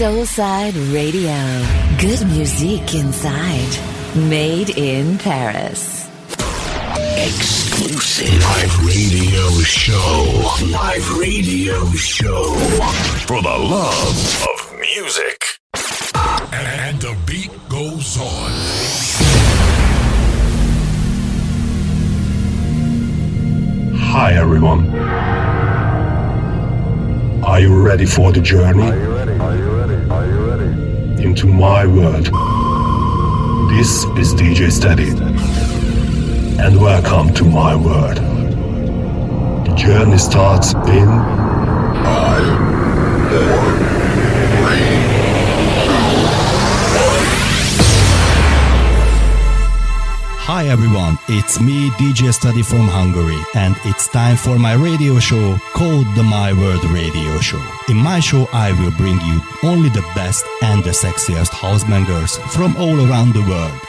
Soulside Radio. Good music inside. Made in Paris. Exclusive live radio show. Live radio show. For the love of music. And the beat goes on. Hi everyone. Are you ready for the journey? Into my world. This is DJ Steady. And welcome to my world. The journey starts in Hi everyone, it's me, DJ Study from Hungary, and it's time for my radio show called the My World Radio Show. In my show, I will bring you only the best and the sexiest house bangers from all around the world.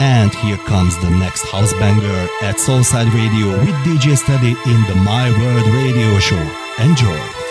And here comes the next house banger at Soulside Radio with DJ Study in the My World Radio Show. Enjoy!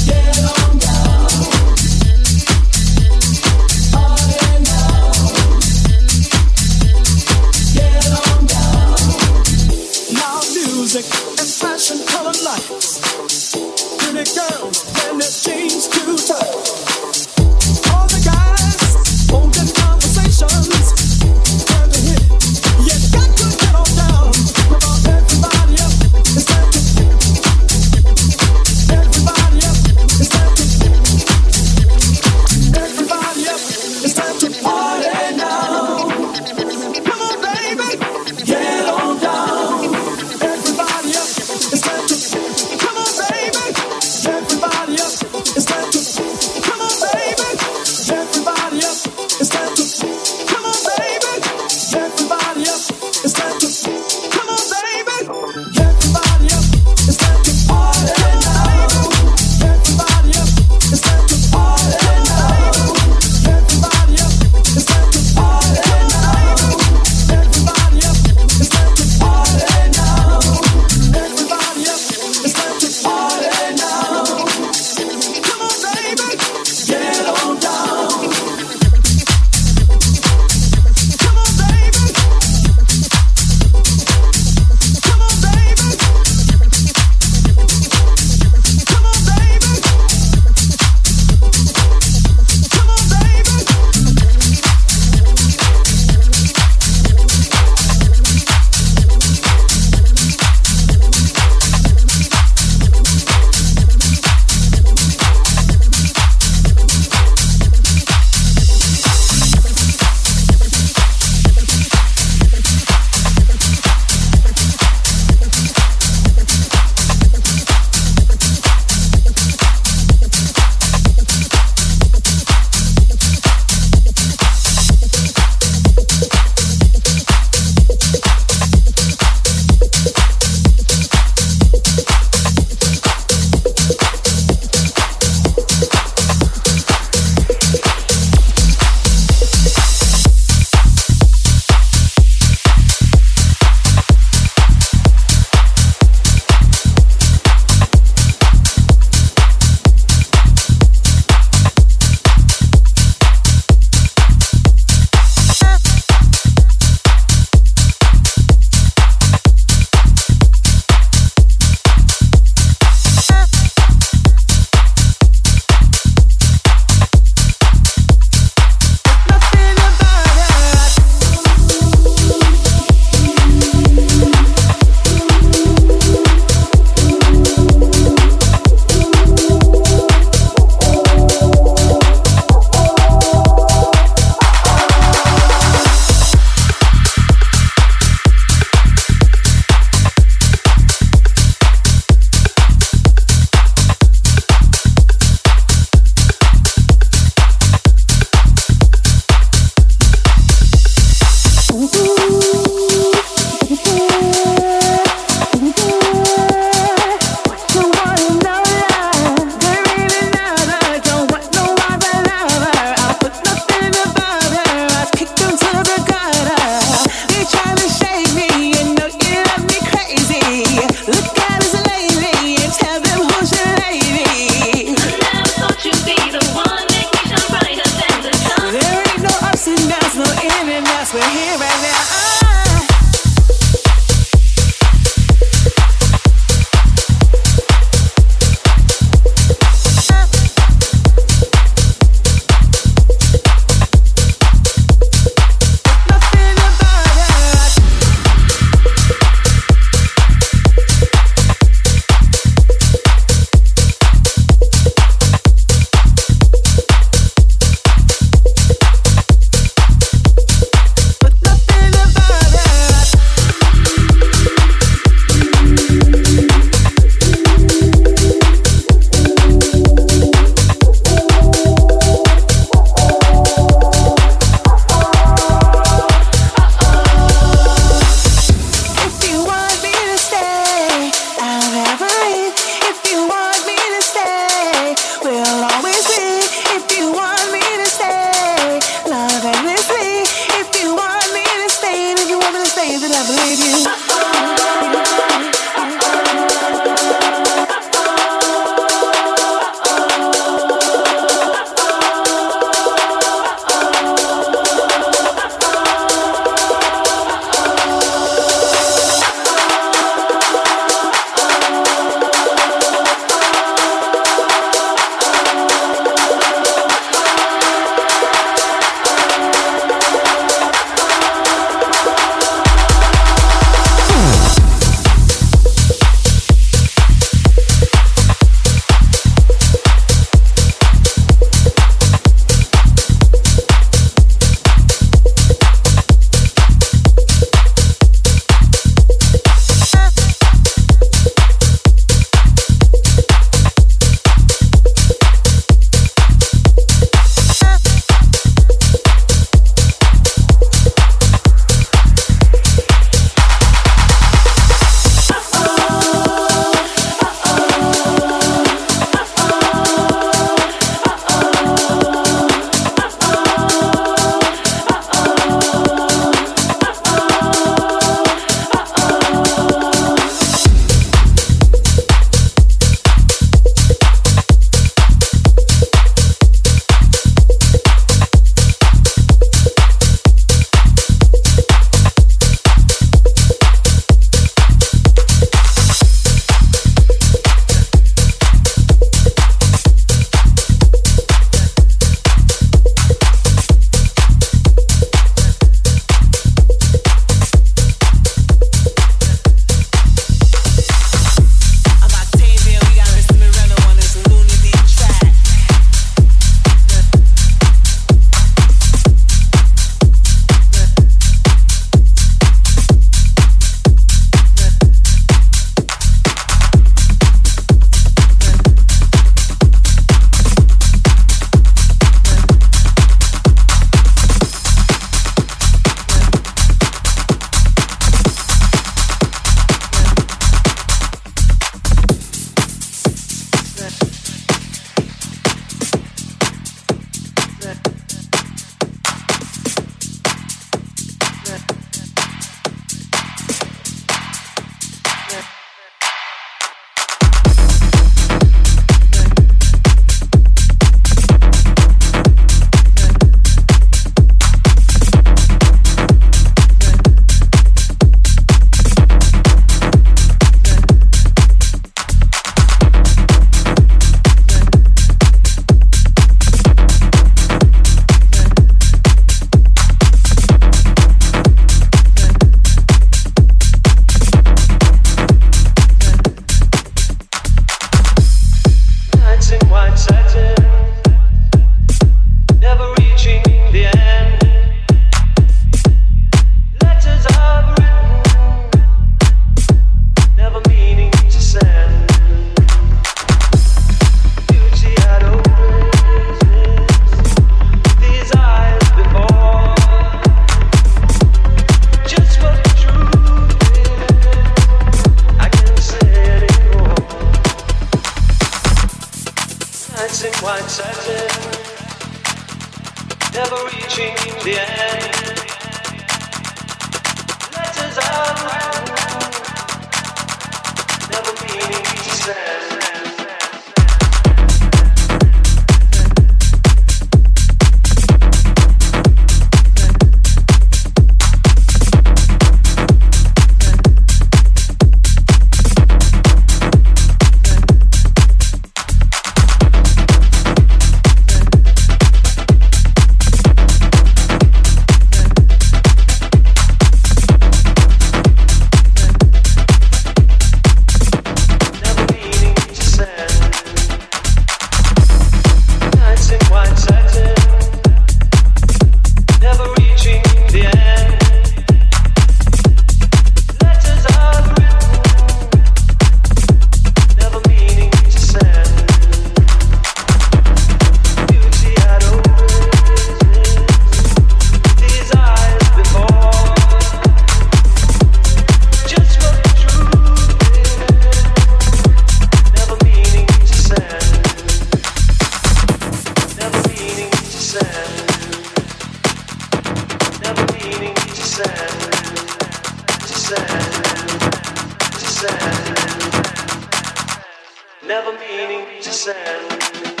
never meaning to send.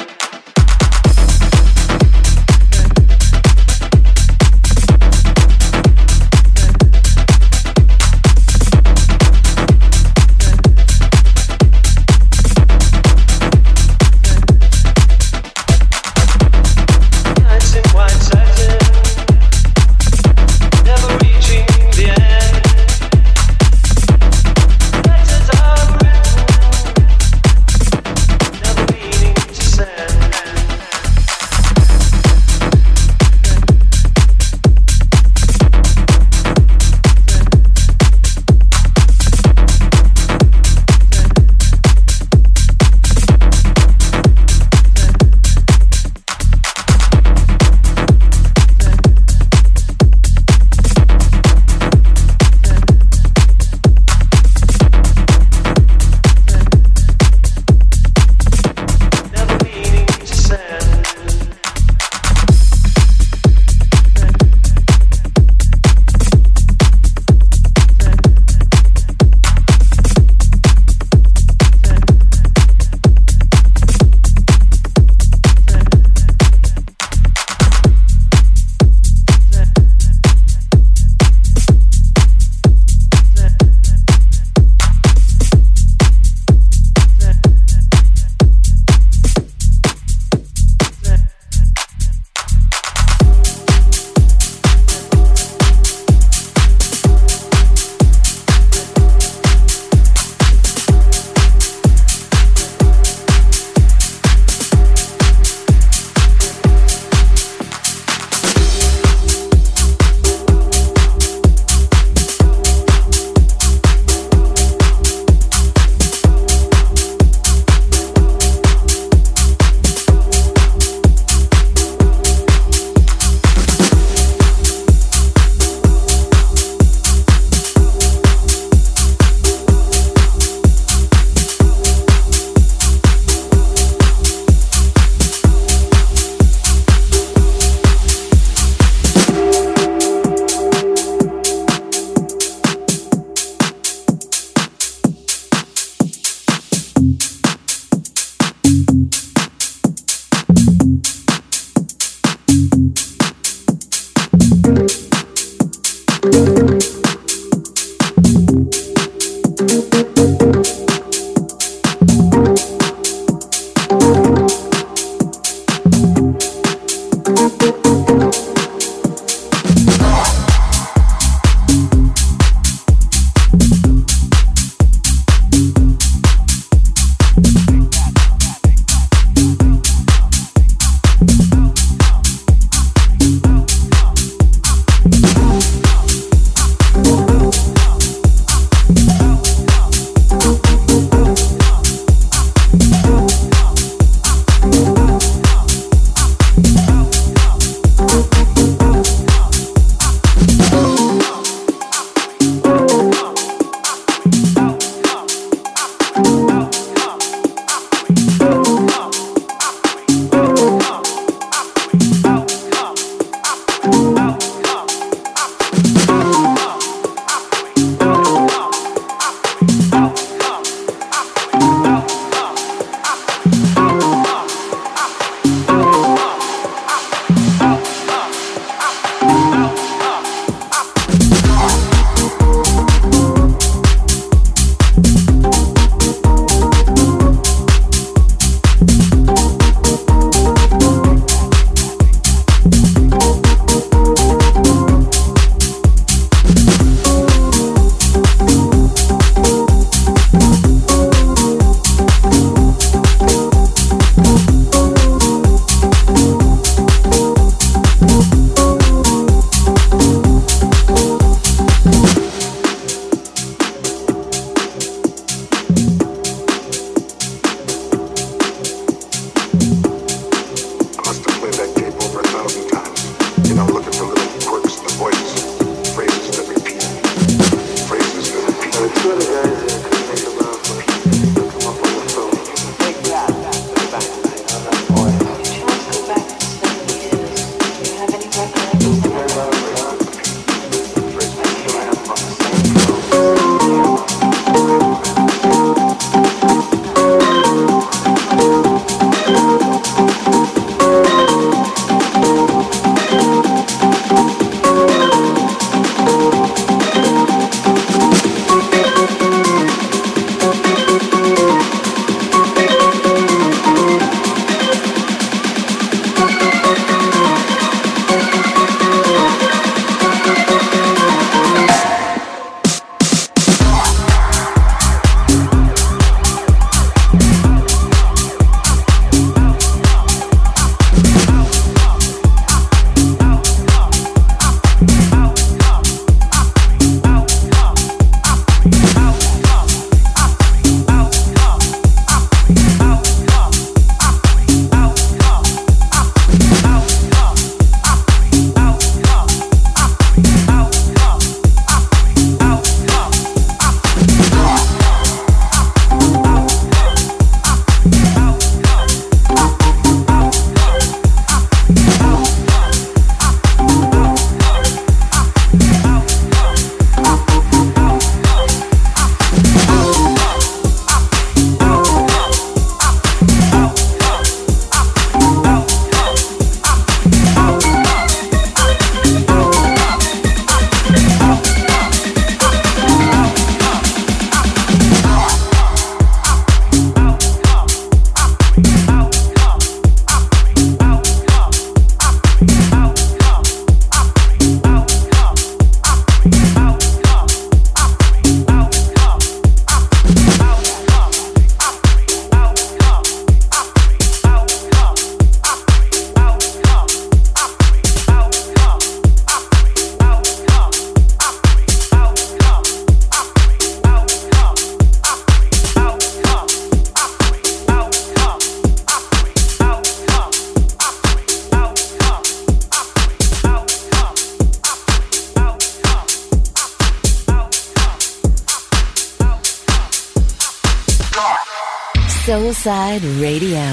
Soulside Radio.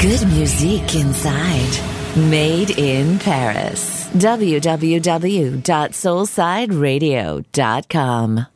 Good music inside. Made in Paris. www.soulsideradio.com.